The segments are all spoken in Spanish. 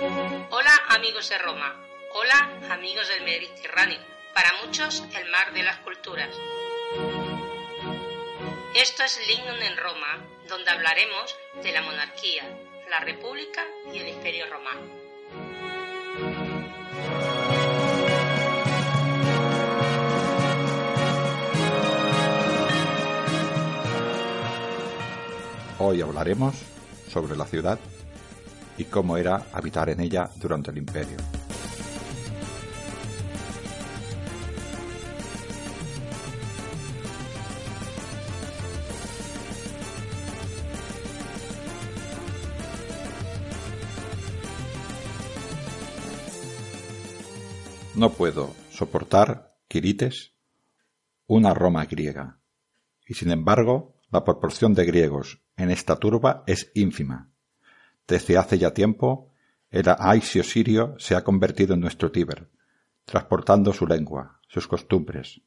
Hola amigos de Roma, hola amigos del Mediterráneo, para muchos el mar de las culturas. Esto es Lignum en Roma, donde hablaremos de la monarquía, la república y el imperio romano. Hoy hablaremos sobre la ciudad y cómo era habitar en ella durante el imperio. No puedo soportar, Quirites, una Roma griega, y sin embargo la proporción de griegos en esta turba es ínfima. Desde hace ya tiempo, el aisio sirio se ha convertido en nuestro Tíber, transportando su lengua, sus costumbres,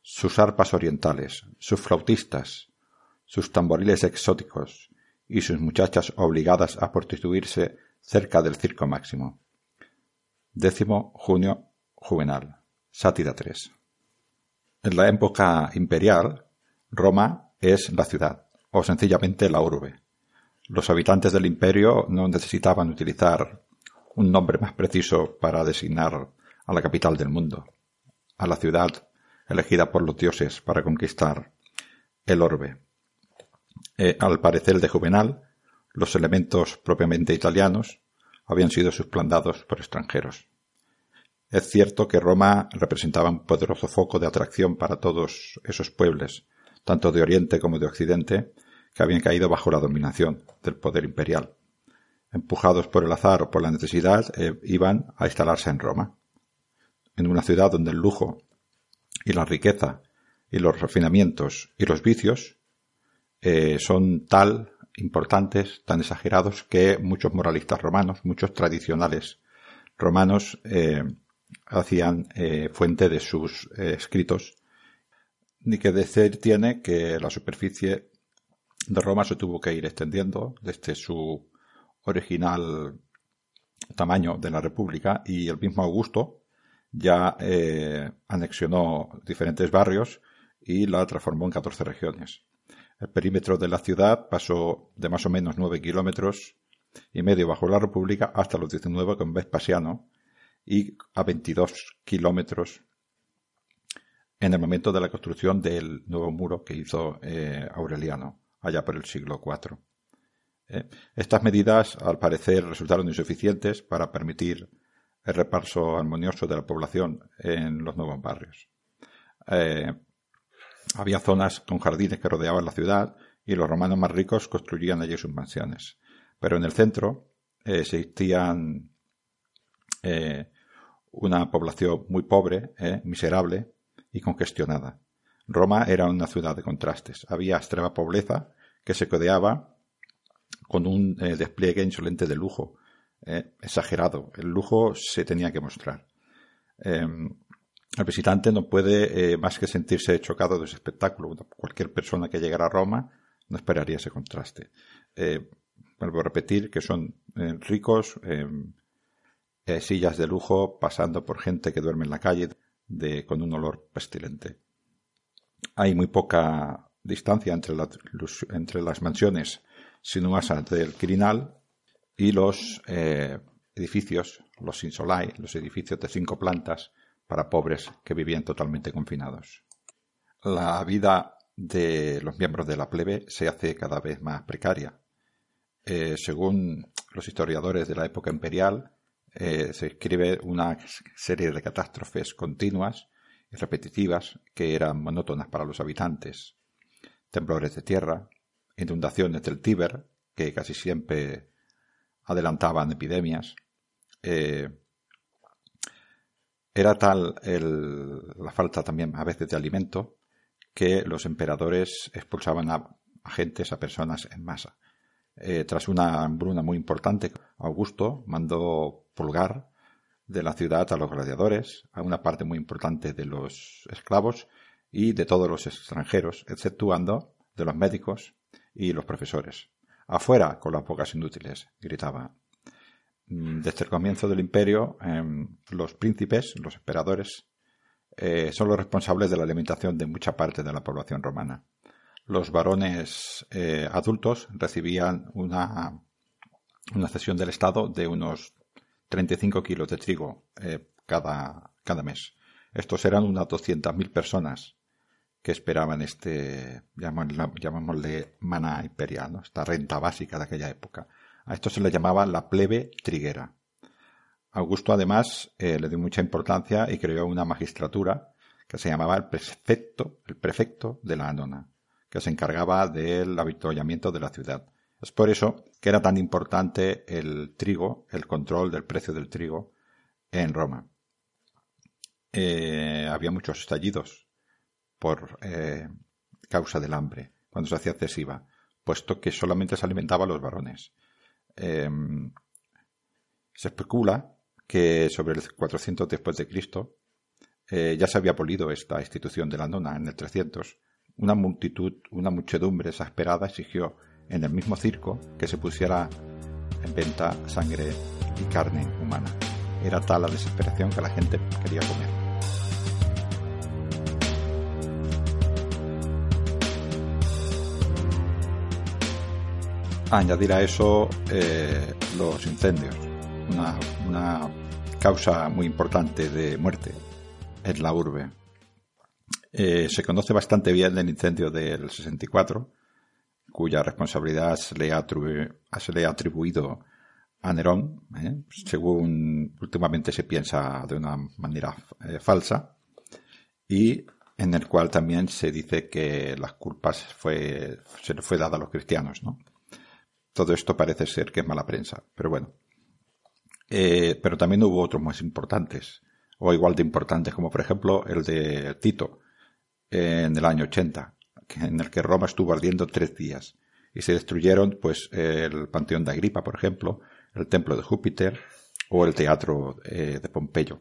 sus arpas orientales, sus flautistas, sus tamboriles exóticos y sus muchachas obligadas a prostituirse cerca del circo máximo. Décimo junio Juvenal, Sátira 3. En la época imperial, Roma es la ciudad, o sencillamente la urbe. Los habitantes del imperio no necesitaban utilizar un nombre más preciso para designar a la capital del mundo, a la ciudad elegida por los dioses para conquistar el orbe. Eh, al parecer de Juvenal, los elementos propiamente italianos habían sido suplantados por extranjeros. Es cierto que Roma representaba un poderoso foco de atracción para todos esos pueblos, tanto de Oriente como de Occidente, que habían caído bajo la dominación del poder imperial. Empujados por el azar o por la necesidad, eh, iban a instalarse en Roma, en una ciudad donde el lujo y la riqueza y los refinamientos y los vicios eh, son tal importantes, tan exagerados, que muchos moralistas romanos, muchos tradicionales romanos, eh, hacían fuente de sus escritos. Ni que decir tiene que la superficie de Roma se tuvo que ir extendiendo desde su original tamaño de la República y el mismo Augusto ya eh, anexionó diferentes barrios y la transformó en 14 regiones. El perímetro de la ciudad pasó de más o menos 9 kilómetros y medio bajo la República hasta los 19 con Vespasiano y a 22 kilómetros en el momento de la construcción del nuevo muro que hizo eh, Aureliano allá por el siglo IV. ¿eh? Estas medidas, al parecer, resultaron insuficientes para permitir el reparso armonioso de la población en los nuevos barrios. Eh, había zonas con jardines que rodeaban la ciudad y los romanos más ricos construían allí sus mansiones. Pero en el centro eh, existían una población muy pobre, miserable y congestionada. Roma era una ciudad de contrastes. Había extrema pobreza que se codeaba con un eh, despliegue insolente de lujo, eh, exagerado. El lujo se tenía que mostrar. Em, el visitante no puede eh, más que sentirse chocado de ese espectáculo. Cualquier persona que llegara a Roma no esperaría ese contraste. vuelvo a repetir que son ricos, em, sillas de lujo pasando por gente que duerme en la calle de, con un olor pestilente. Hay muy poca distancia entre, entre las mansiones sinuosas del Quirinal y los eh, edificios, los insolai, los edificios de cinco plantas para pobres que vivían totalmente confinados. La vida de los miembros de la plebe se hace cada vez más precaria. Eh, según los historiadores de la época imperial, eh, se escribe una serie de catástrofes continuas repetitivas que eran monótonas para los habitantes temblores de tierra, inundaciones del Tíber, que casi siempre adelantaban epidemias. Eh, era tal la falta también a veces de alimento que los emperadores expulsaban a agentes, a personas en masa. Eh, tras una hambruna muy importante, Augusto mandó pulgar de la ciudad a los gladiadores, a una parte muy importante de los esclavos y de todos los extranjeros, exceptuando de los médicos y los profesores. Afuera con las bocas inútiles, gritaba. Mm, desde el comienzo del imperio, em, los príncipes, los emperadores, eh, son los responsables de la alimentación de mucha parte de la población romana. Los varones eh, adultos recibían una, una cesión del Estado de unos 35 kilos de trigo eh, cada, cada mes. Estos eran unas 200.000 personas que esperaban este, llamémosle mana imperial, esta renta básica de aquella época. A esto se le llamaba la plebe triguera. Augusto además eh, le dio mucha importancia y creó una magistratura que se llamaba el prefecto, el prefecto de la Anona, que se encargaba del avituallamiento de la ciudad. Es por eso que era tan importante el trigo, el control del precio del trigo en Roma. Eh, había muchos estallidos por eh, causa del hambre cuando se hacía excesiva, puesto que solamente se alimentaba a los varones. Em, se especula que sobre el 400 después de Cristo eh, ya se había abolido esta institución de la nona en el 300. Una multitud, una muchedumbre exasperada exigió en el mismo circo que se pusiera en venta sangre y carne humana. Era tal la desesperación que la gente quería comer. Añadir a eso eh, los incendios, una, causa muy importante de muerte en la urbe. Eh, se conoce bastante bien el incendio del 64, cuya responsabilidad se le ha, atribuido a Nerón, ¿eh? según últimamente se piensa de una manera falsa, y en el cual también se dice que las culpas se le fue dada a los cristianos, ¿no? Todo esto parece ser que es mala prensa, pero bueno. Eh, pero también hubo otros más importantes, o igual de importantes, como por ejemplo el de Tito, en el año 80, en el que Roma estuvo ardiendo tres días y se destruyeron pues el Panteón de Agripa, por ejemplo, el Templo de Júpiter o el Teatro eh, de Pompeyo.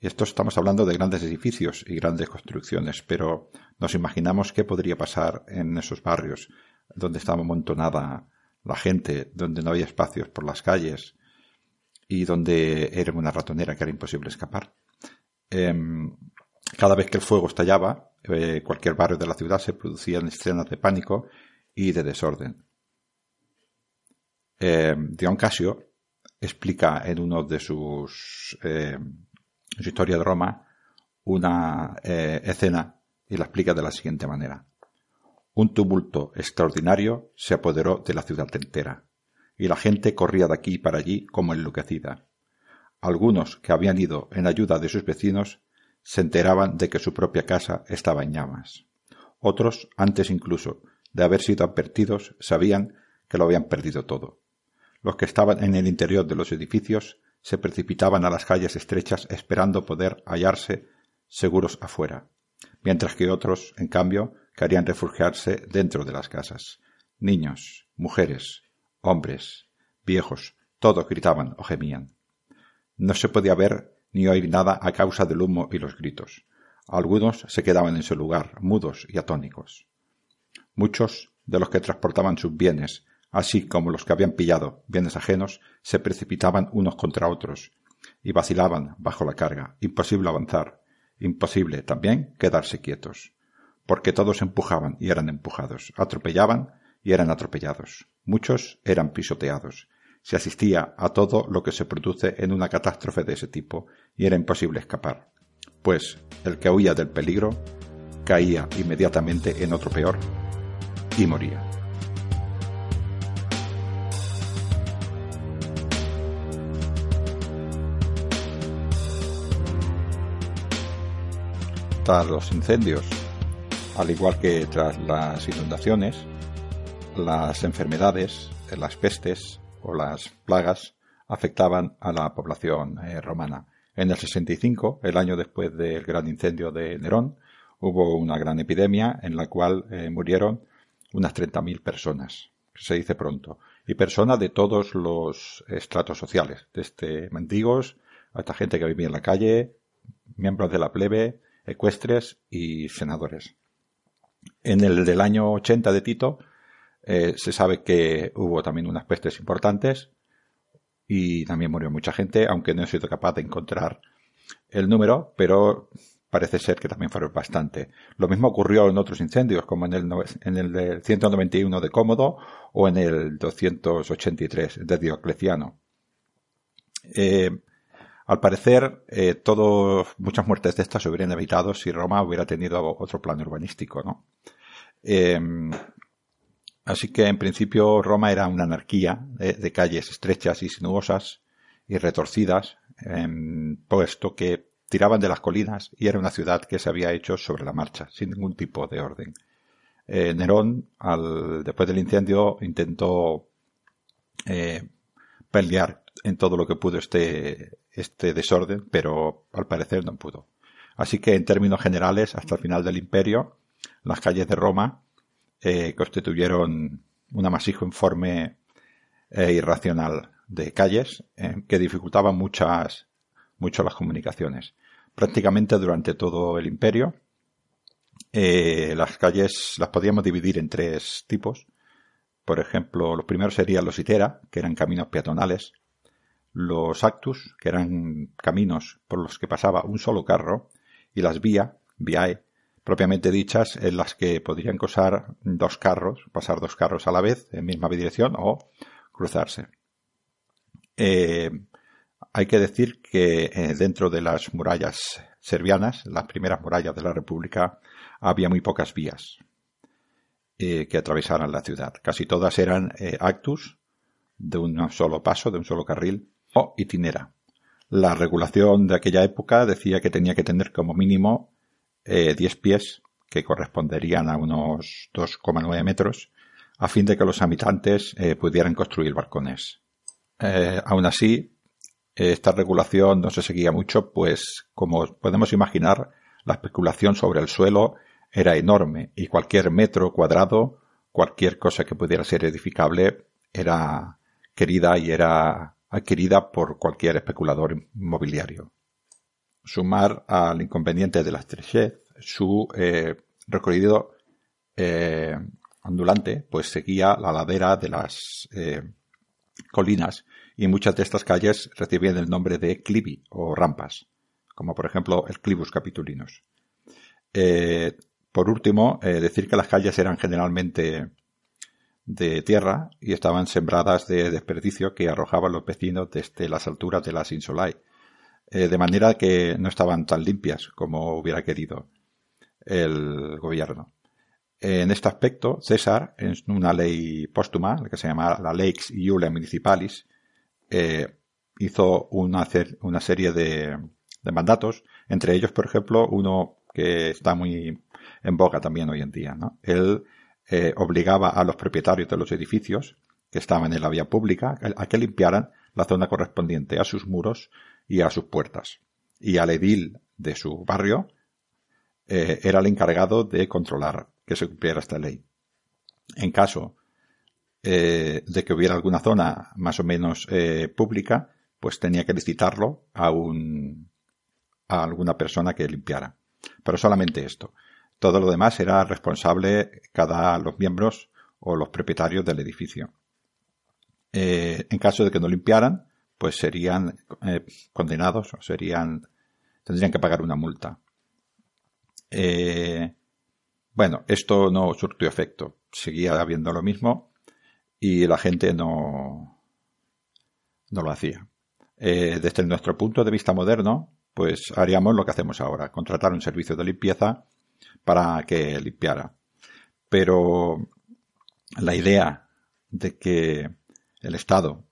Esto estamos hablando de grandes edificios y grandes construcciones, pero nos imaginamos qué podría pasar en esos barrios donde estaba amontonada la gente, donde no había espacios por las calles y donde era una ratonera que era imposible escapar. Em, cada vez que el fuego estallaba, eh, cualquier barrio de la ciudad se producían escenas de pánico y de desorden. Eh, Dion Casio explica en uno de sus em, su historia de Roma una eh, escena y la explica de la siguiente manera. Un tumulto extraordinario se apoderó de la ciudad entera, y la gente corría de aquí para allí como enloquecida. Algunos que habían ido en ayuda de sus vecinos se enteraban de que su propia casa estaba en llamas. Otros, antes incluso de haber sido advertidos, sabían que lo habían perdido todo. Los que estaban en el interior de los edificios se precipitaban a las calles estrechas esperando poder hallarse seguros afuera, mientras que otros, en cambio, querían refugiarse dentro de las casas. Niños, mujeres, hombres, viejos, todos gritaban o gemían. No se podía ver ni oír nada a causa del humo y los gritos. Algunos se quedaban en su lugar, mudos y atónicos. Muchos de los que transportaban sus bienes, así como los que habían pillado bienes ajenos, se precipitaban unos contra otros y vacilaban bajo la carga. Imposible avanzar, imposible también quedarse quietos porque todos empujaban y eran empujados, atropellaban y eran atropellados. Muchos eran pisoteados. Se asistía a todo lo que se produce en una catástrofe de ese tipo y era imposible escapar, pues el que huía del peligro caía inmediatamente en otro peor y moría. Tras los incendios al igual que tras las inundaciones, las enfermedades, las pestes o las plagas afectaban a la población eh, romana. En el 65, el año después del gran incendio de Nerón, hubo una gran epidemia en la cual eh, murieron unas 30.000 personas, se dice pronto, y personas de todos los estratos sociales, desde mendigos hasta gente que vivía en la calle, miembros de la plebe, ecuestres y senadores. En el del año 80 de Tito eh, se sabe que hubo también unas pestes importantes, y también murió mucha gente, aunque no he sido capaz de encontrar el número, pero parece ser que también fueron bastante. Lo mismo ocurrió en otros incendios, como en el, en el 191 de Cómodo o en el 283 de Diocleciano. Eh, al parecer, eh, muchas muertes de estas se hubieran evitado si Roma hubiera tenido otro plan urbanístico, ¿no? Así que, en principio, Roma era una anarquía de, calles estrechas y sinuosas y retorcidas, puesto que tiraban de las colinas y era una ciudad que se había hecho sobre la marcha, sin ningún tipo de orden. Eh, Nerón, al, después del incendio, intentó eh, pelear en todo lo que pudo este, este desorden, pero al parecer no pudo. Así que en términos generales, hasta el final del imperio, las calles de Roma eh, constituyeron un amasijo informe e irracional de calles que dificultaban muchas mucho las comunicaciones. Prácticamente durante todo el imperio, eh, las calles las podíamos dividir en tres tipos. Por ejemplo, los primeros serían los itera, que eran caminos peatonales, los actus, que eran caminos por los que pasaba un solo carro, y las vía, viae, propiamente dichas, en las que podrían cruzar dos carros, pasar dos carros a la vez en misma dirección o cruzarse. Eh, hay que decir que eh, dentro de las murallas serbianas, las primeras murallas de la República, había muy pocas vías eh, que atravesaran la ciudad. Casi todas eran actus, de un solo paso, de un solo carril, o itinera. La regulación de aquella época decía que tenía que tener como mínimo 10 pies, que corresponderían a unos 2,9 metros, a fin de que los habitantes pudieran construir balcones. aún así, esta regulación no se seguía mucho, pues como podemos imaginar, la especulación sobre el suelo era enorme y cualquier metro cuadrado, cualquier cosa que pudiera ser edificable, era querida y era adquirida por cualquier especulador inmobiliario. Sumar al inconveniente de la estrechez su eh, recorrido eh, ondulante, pues seguía la ladera de las eh, colinas y muchas de estas calles recibían el nombre de clivi o rampas, como por ejemplo el clivus capitulinus. Por último, decir que las calles eran generalmente de tierra y estaban sembradas de desperdicio que arrojaban los vecinos desde las alturas de las insulae, eh, de manera que no estaban tan limpias como hubiera querido el gobierno. En este aspecto, César, en una ley póstuma, que se llama la Lex Iulia Municipalis, eh, hizo una, serie de, mandatos, entre ellos, por ejemplo, uno que está muy en boga también hoy en día. Él eh, obligaba a los propietarios de los edificios que estaban en la vía pública a que limpiaran la zona correspondiente a sus muros y a sus puertas. Y al edil de su barrio eh, era el encargado de controlar que se cumpliera esta ley. En caso eh, de que hubiera alguna zona más o menos eh, pública, pues tenía que licitarlo a un a alguna persona que limpiara. Pero solamente esto. Todo lo demás era responsable cada los miembros o los propietarios del edificio. En caso de que no limpiaran, pues serían condenados o serían tendrían que pagar una multa. bueno, esto no surtió efecto. Seguía habiendo lo mismo y la gente no, no lo hacía. Eh, desde nuestro punto de vista moderno, pues haríamos lo que hacemos ahora, contratar un servicio de limpieza para que limpiara. Pero la idea de que el Estado,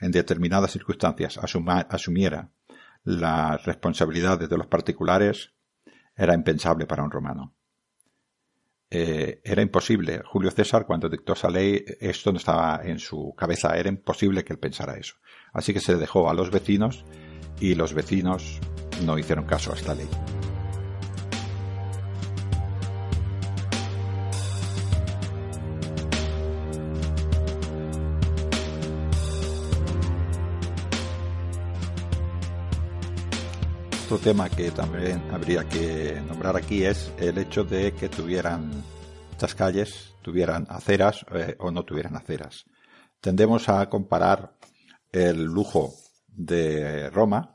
en determinadas circunstancias, asumiera las responsabilidades de los particulares era impensable para un romano. Eh, era imposible. Julio César, cuando dictó esa ley, esto no estaba en su cabeza, era imposible que él pensara eso. Así que se dejó a los vecinos y los vecinos no hicieron caso a esta ley. Otro tema que también habría que nombrar aquí es el hecho de que tuvieran estas calles, tuvieran aceras eh, o no tuvieran aceras. Tendemos a comparar el lujo de Roma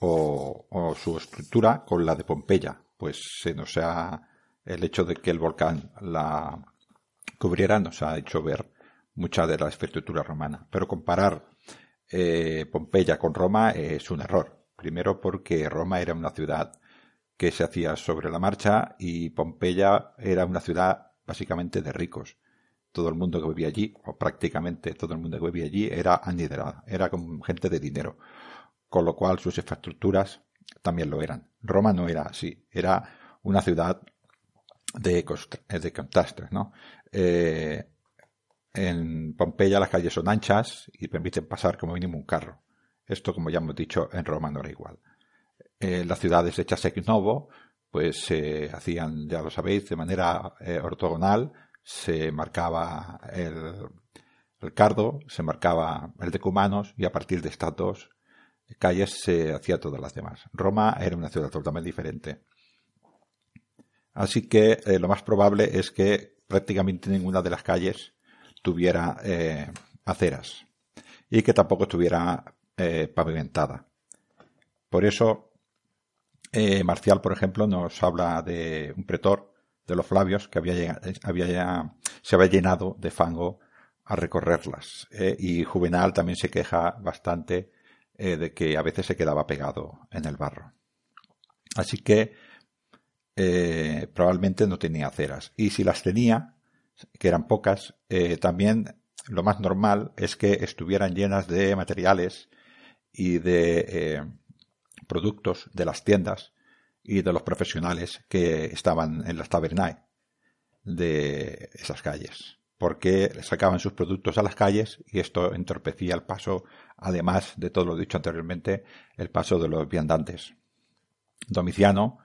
o, su estructura con la de Pompeya. Pues se nos ha, el hecho de que el volcán la cubriera nos ha hecho ver mucha de la infraestructura romana. Pero comparar eh, Pompeya con Roma es un error. Primero porque Roma era una ciudad que se hacía sobre la marcha y Pompeya era una ciudad básicamente de ricos. Todo el mundo que vivía allí, o prácticamente todo el mundo que vivía allí, era aniderado, era gente de dinero con lo cual sus infraestructuras también lo eran. Roma no era así, era una ciudad de, de contrastes, ¿no? Eh, en Pompeya las calles son anchas y permiten pasar como mínimo un carro. Esto, como ya hemos dicho, en Roma no era igual. Eh, las ciudades hechas ex novo, pues se hacían, ya lo sabéis, de manera eh, ortogonal, se marcaba el, cardo, se marcaba el decumanos y a partir de estas dos calles se hacía todas las demás. Roma era una ciudad totalmente diferente. Así que eh, lo más probable es que prácticamente ninguna de las calles tuviera aceras y que tampoco estuviera eh, pavimentada. Por eso, Marcial, por ejemplo, nos habla de un pretor de los Flavios que había, había se había llenado de fango a recorrerlas. y Juvenal también se queja bastante eh, de que a veces se quedaba pegado en el barro. Así que eh, probablemente no tenía aceras. Y si las tenía, que eran pocas, eh, también lo más normal es que estuvieran llenas de materiales y de productos de las tiendas y de los profesionales que estaban en las tabernae de esas calles porque sacaban sus productos a las calles y esto entorpecía el paso, además de todo lo dicho anteriormente, el paso de los viandantes. Domiciano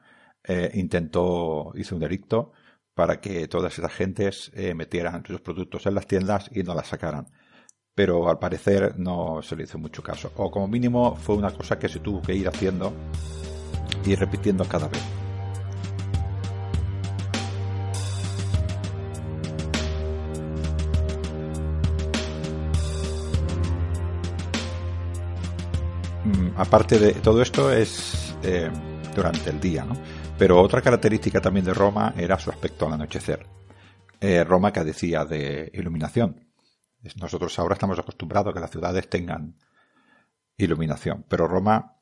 eh, intentó, hizo un delicto para que todas esas gentes eh, metieran sus productos en las tiendas y no las sacaran. Pero al parecer no se le hizo mucho caso. O como mínimo fue una cosa que se tuvo que ir haciendo y repitiendo cada vez. aparte de todo esto es eh, durante el día, ¿no? Pero otra característica también de Roma era su aspecto al anochecer. Eh, Roma decía de iluminación. Nosotros ahora estamos acostumbrados a que las ciudades tengan iluminación, pero Roma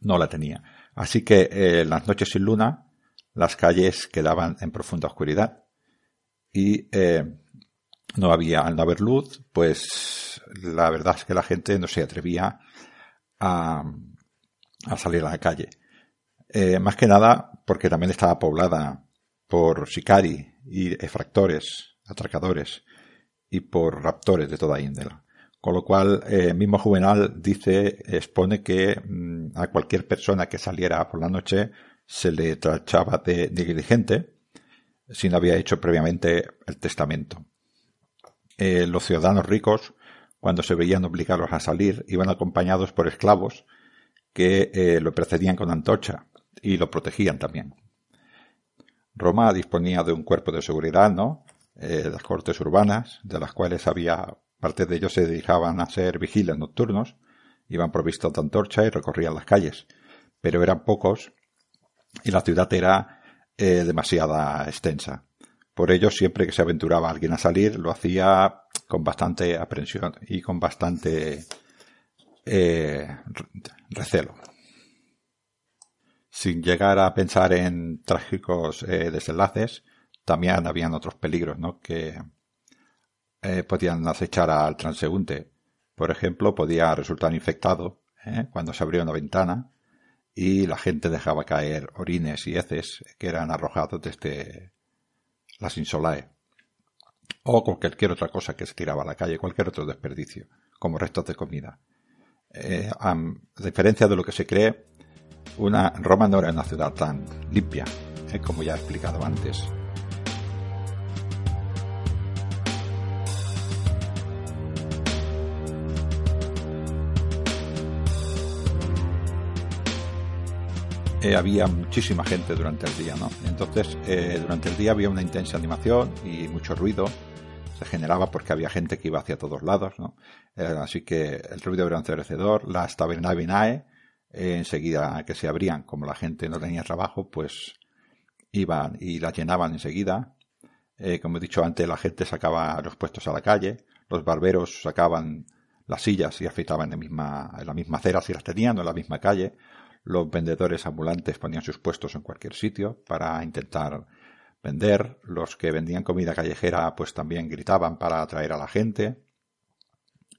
no la tenía. Así que eh, las noches sin luna las calles quedaban en profunda oscuridad y eh, no había, al no haber luz, pues la verdad es que la gente no se atrevía a, salir a la calle. Eh, más que nada porque también estaba poblada por sicari y efractores, atracadores y por raptores de toda índole. Con lo cual, el eh, mismo Juvenal dice, expone que mm, a cualquier persona que saliera por la noche se le trachaba de negligente si no había hecho previamente el testamento. Eh, los ciudadanos ricos cuando se veían obligados a salir, iban acompañados por esclavos que eh, lo precedían con antorcha y lo protegían también. Roma disponía de un cuerpo de seguridad, ¿no? Eh, las cortes urbanas, de las cuales había, parte de ellos se dedicaban a ser vigiles nocturnos, iban provistos de antorcha y recorrían las calles, pero eran pocos y la ciudad era eh, demasiada extensa. Por ello, siempre que se aventuraba alguien a salir, lo hacía con bastante aprensión y con bastante eh, recelo. Sin llegar a pensar en trágicos eh, desenlaces, también habían otros peligros ¿no? que eh, podían acechar al transeúnte. Por ejemplo, podía resultar infectado cuando se abría una ventana y la gente dejaba caer orines y heces que eran arrojados desde las insolae o cualquier otra cosa que se tiraba a la calle, cualquier otro desperdicio, como restos de comida. Eh, a diferencia de lo que se cree, una, Roma no era una ciudad tan limpia, eh, como ya he explicado antes. Eh, había muchísima gente durante el día, ¿no? Entonces, durante el día había una intensa animación y mucho ruido, se generaba porque había gente que iba hacia todos lados, ¿no? Eh, así que el ruido era encerrecedor, las tabernae eh, enseguida que se abrían, como la gente no tenía trabajo, pues iban y las llenaban enseguida. Eh, como he dicho antes, la gente sacaba los puestos a la calle, los barberos sacaban las sillas y afeitaban en, misma, en la misma acera si las tenían o en la misma calle. Los vendedores ambulantes ponían sus puestos en cualquier sitio para intentar vender. Los que vendían comida callejera pues también gritaban para atraer a la gente.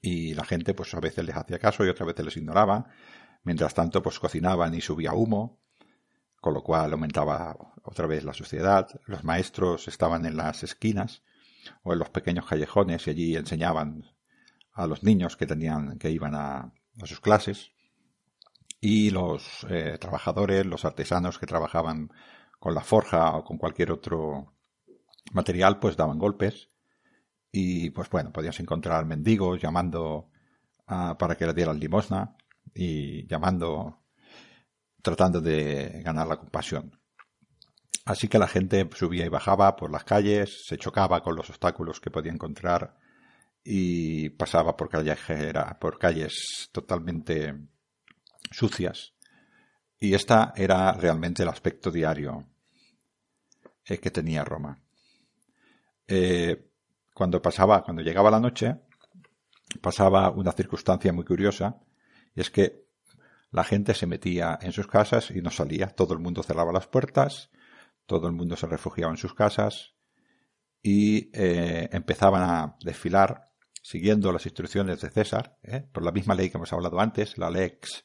Y la gente pues a veces les hacía caso y otras veces les ignoraba. Mientras tanto pues cocinaban y subía humo, con lo cual aumentaba otra vez la suciedad. Los maestros estaban en las esquinas o en los pequeños callejones y allí enseñaban a los niños que tenían que iban a, sus clases y los eh, trabajadores, los artesanos que trabajaban con la forja o con cualquier otro material, pues daban golpes y pues bueno, podías encontrar mendigos llamando para que le dieran limosna y llamando, tratando de ganar la compasión. Así que la gente subía y bajaba por las calles, se chocaba con los obstáculos que podía encontrar y pasaba por calles, por calles totalmente sucias. Y esta era realmente el aspecto diario eh, que tenía Roma. Eh, cuando pasaba, cuando llegaba la noche, pasaba una circunstancia muy curiosa, y es que la gente se metía en sus casas y no salía. Todo el mundo cerraba las puertas, todo el mundo se refugiaba en sus casas y eh, empezaban a desfilar siguiendo las instrucciones de César, por la misma ley que hemos hablado antes, la lex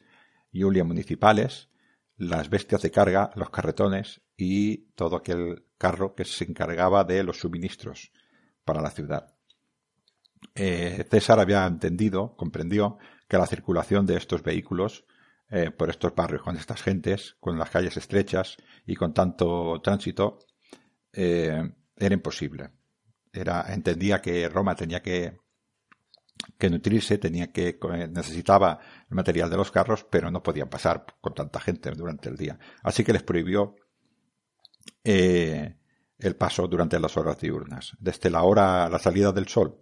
Julia municipales, las bestias de carga, los carretones y todo aquel carro que se encargaba de los suministros para la ciudad. Eh, César había entendido, comprendió, que la circulación de estos vehículos eh, por estos barrios, con estas gentes, con las calles estrechas y con tanto tránsito, era imposible. Era, entendía que Roma tenía que que nutrirse, tenía que, necesitaba el material de los carros, pero no podían pasar con tanta gente durante el día. Así que les prohibió eh, el paso durante las horas diurnas. Desde la hora, la salida del sol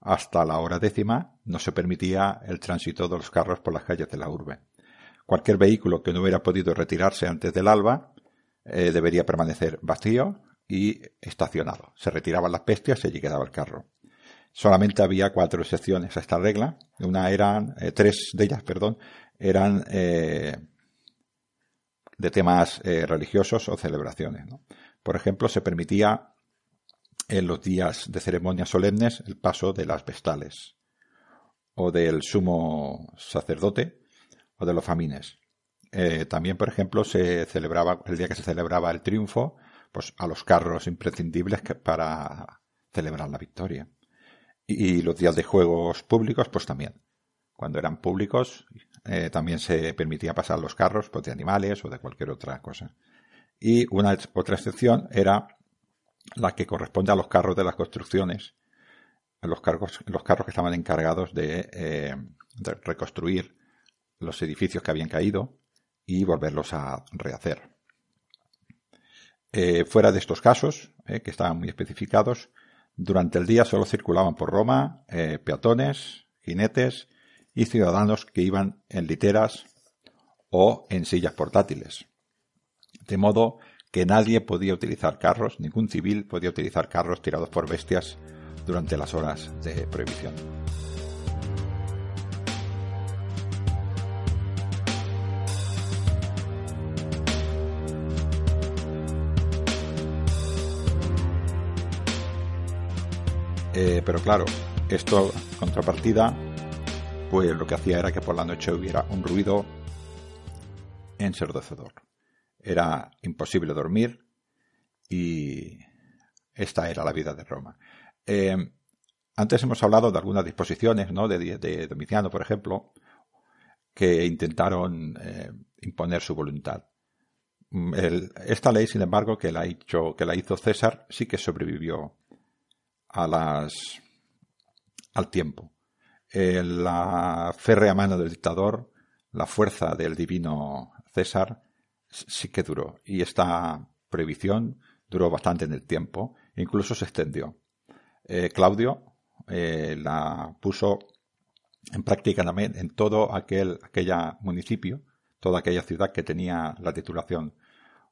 hasta la hora décima no se permitía el tránsito de los carros por las calles de la urbe. Cualquier vehículo que no hubiera podido retirarse antes del alba eh, debería permanecer vacío y estacionado. Se retiraban las bestias y allí quedaba el carro solamente había cuatro excepciones a esta regla. Una eran, eh, tres de ellas, perdón, eran eh, de temas eh, religiosos o celebraciones. Por ejemplo, se permitía en los días de ceremonias solemnes el paso de las vestales o del sumo sacerdote o de los famines. también, por ejemplo, se celebraba el día que se celebraba el triunfo, pues a los carros imprescindibles para celebrar la victoria. Y los días de juegos públicos, pues también. Cuando eran públicos, eh, también se permitía pasar los carros pues, de animales o de cualquier otra cosa. Y una otra excepción era la que corresponde a los carros de las construcciones, a los, cargos, los carros que estaban encargados de, eh, reconstruir los edificios que habían caído y volverlos a rehacer. Eh, fuera de estos casos, que estaban muy especificados, durante el día solo circulaban por Roma eh, peatones, jinetes y ciudadanos que iban en literas o en sillas portátiles. De modo que nadie podía utilizar carros, ningún civil podía utilizar carros tirados por bestias durante las horas de prohibición. Eh, pero claro, esto, contrapartida, pues lo que hacía era que por la noche hubiera un ruido ensordecedor. Era imposible dormir y esta era la vida de Roma. Eh, antes hemos hablado de algunas disposiciones, ¿no? De, Domiciano, por ejemplo, que intentaron eh, imponer su voluntad. Mm, esta ley, sin embargo, que la, que la hizo César, sí que sobrevivió a las, al tiempo. Eh, la férrea mano del dictador, la fuerza del divino César, sí que duró. Y esta prohibición duró bastante en el tiempo, incluso se extendió. Claudio la puso en práctica en todo aquel aquella municipio, toda aquella ciudad que tenía la titulación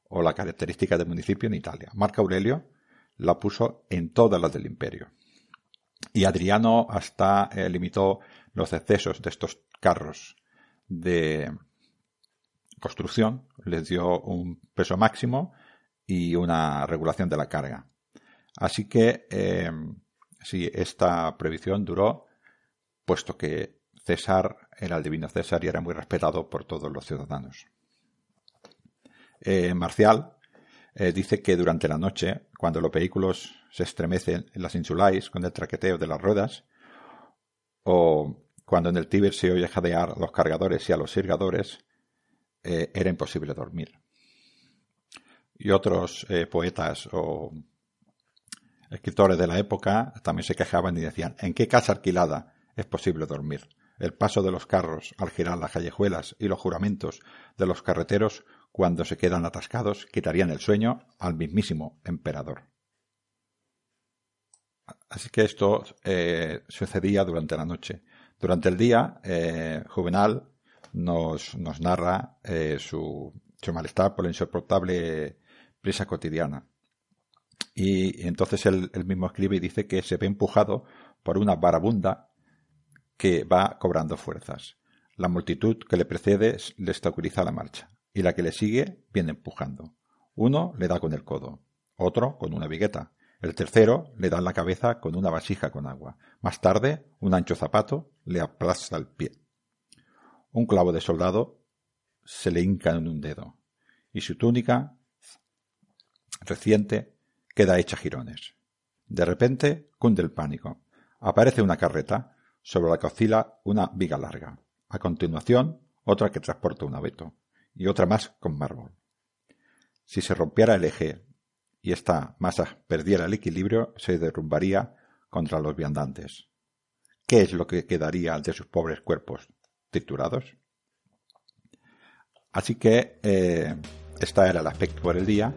o la característica de municipio en Italia. Marco Aurelio la puso en todas las del imperio. Y Adriano hasta eh, limitó los excesos de estos carros de construcción, les dio un peso máximo y una regulación de la carga. Así que eh, sí, esta prohibición duró, puesto que César era el divino César y era muy respetado por todos los ciudadanos. Eh, Marcial eh, dice que durante la noche, cuando los vehículos se estremecen en las insulais con el traqueteo de las ruedas, o cuando en el Tíber se oye jadear a los cargadores y a los sirgadores, eh, era imposible dormir. Y otros poetas o escritores de la época también se quejaban y decían, ¿en qué casa alquilada es posible dormir? El paso de los carros al girar las callejuelas y los juramentos de los carreteros cuando se quedan atascados, quitarían el sueño al mismísimo emperador. Así que esto eh, sucedía durante la noche. Durante el día, eh, Juvenal nos, narra eh, su, malestar por la insoportable prisa cotidiana. Y, entonces él, mismo escribe y dice que se ve empujado por una varabunda que va cobrando fuerzas. La multitud que le precede le estabiliza la marcha y la que le sigue viene empujando. Uno le da con el codo, otro con una vigueta, el tercero le da en la cabeza con una vasija con agua. Más tarde, un ancho zapato le aplasta el pie. Un clavo de soldado se le hinca en un dedo, y su túnica reciente queda hecha jirones. De repente cunde el pánico. Aparece una carreta, sobre la que oscila una viga larga. A continuación, otra que transporta un abeto y otra más con mármol. Si se rompiera el eje y esta masa perdiera el equilibrio, se derrumbaría contra los viandantes. ¿Qué es lo que quedaría de sus pobres cuerpos? ¿Triturados? Así que eh, esta era el aspecto por el día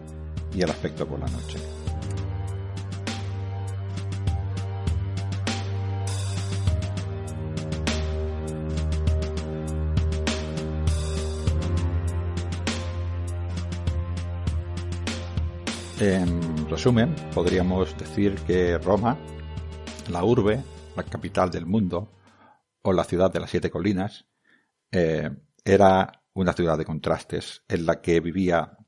y el aspecto por la noche. En resumen, podríamos decir que Roma, la urbe, la capital del mundo, o la ciudad de las siete colinas, eh, era una ciudad de contrastes en la que vivía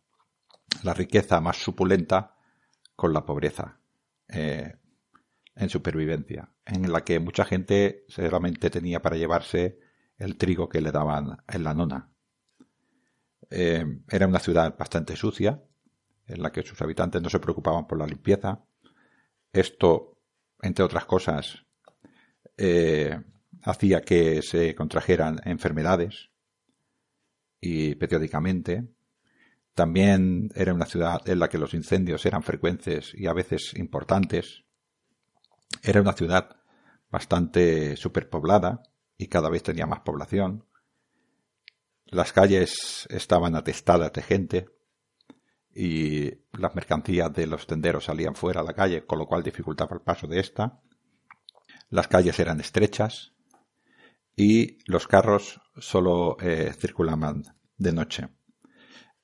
la riqueza más supulenta con la pobreza eh, en supervivencia, en la que mucha gente solamente tenía para llevarse el trigo que le daban en la nona. Eh, era una ciudad bastante sucia, en la que sus habitantes no se preocupaban por la limpieza. Esto, entre otras cosas, eh, hacía que se contrajeran enfermedades y periódicamente. También era una ciudad en la que los incendios eran frecuentes y a veces importantes. Era una ciudad bastante superpoblada y cada vez tenía más población. Las calles estaban atestadas de gente y las mercancías de los tenderos salían fuera a la calle, con lo cual dificultaba el paso de esta. Las calles eran estrechas y los carros solo eh, circulaban de noche.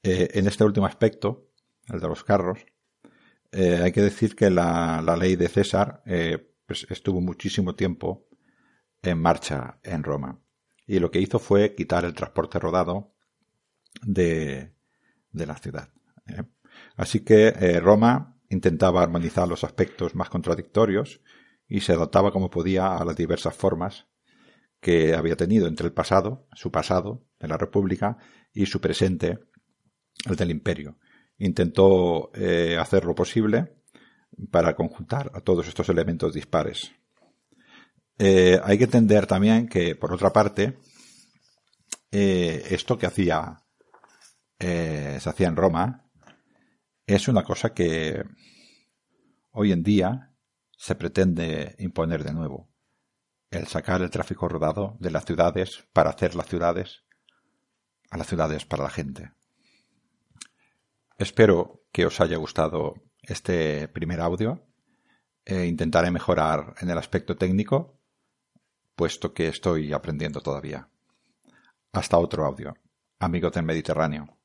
Eh, en este último aspecto, el de los carros, eh, hay que decir que la, ley de César pues estuvo muchísimo tiempo en marcha en Roma. Y lo que hizo fue quitar el transporte rodado de la ciudad. ¿Eh? Así que eh, Roma intentaba armonizar los aspectos más contradictorios y se adaptaba como podía a las diversas formas que había tenido entre el pasado, su pasado, de la República, y su presente, el del Imperio. Intentó eh, hacer lo posible para conjuntar a todos estos elementos dispares. hay que entender también que, por otra parte, esto que hacía se hacía en Roma es una cosa que hoy en día se pretende imponer de nuevo. El sacar el tráfico rodado de las ciudades para hacer las ciudades a las ciudades para la gente. Espero que os haya gustado este primer audio. e intentaré mejorar en el aspecto técnico, puesto que estoy aprendiendo todavía. Hasta otro audio. Amigos del Mediterráneo.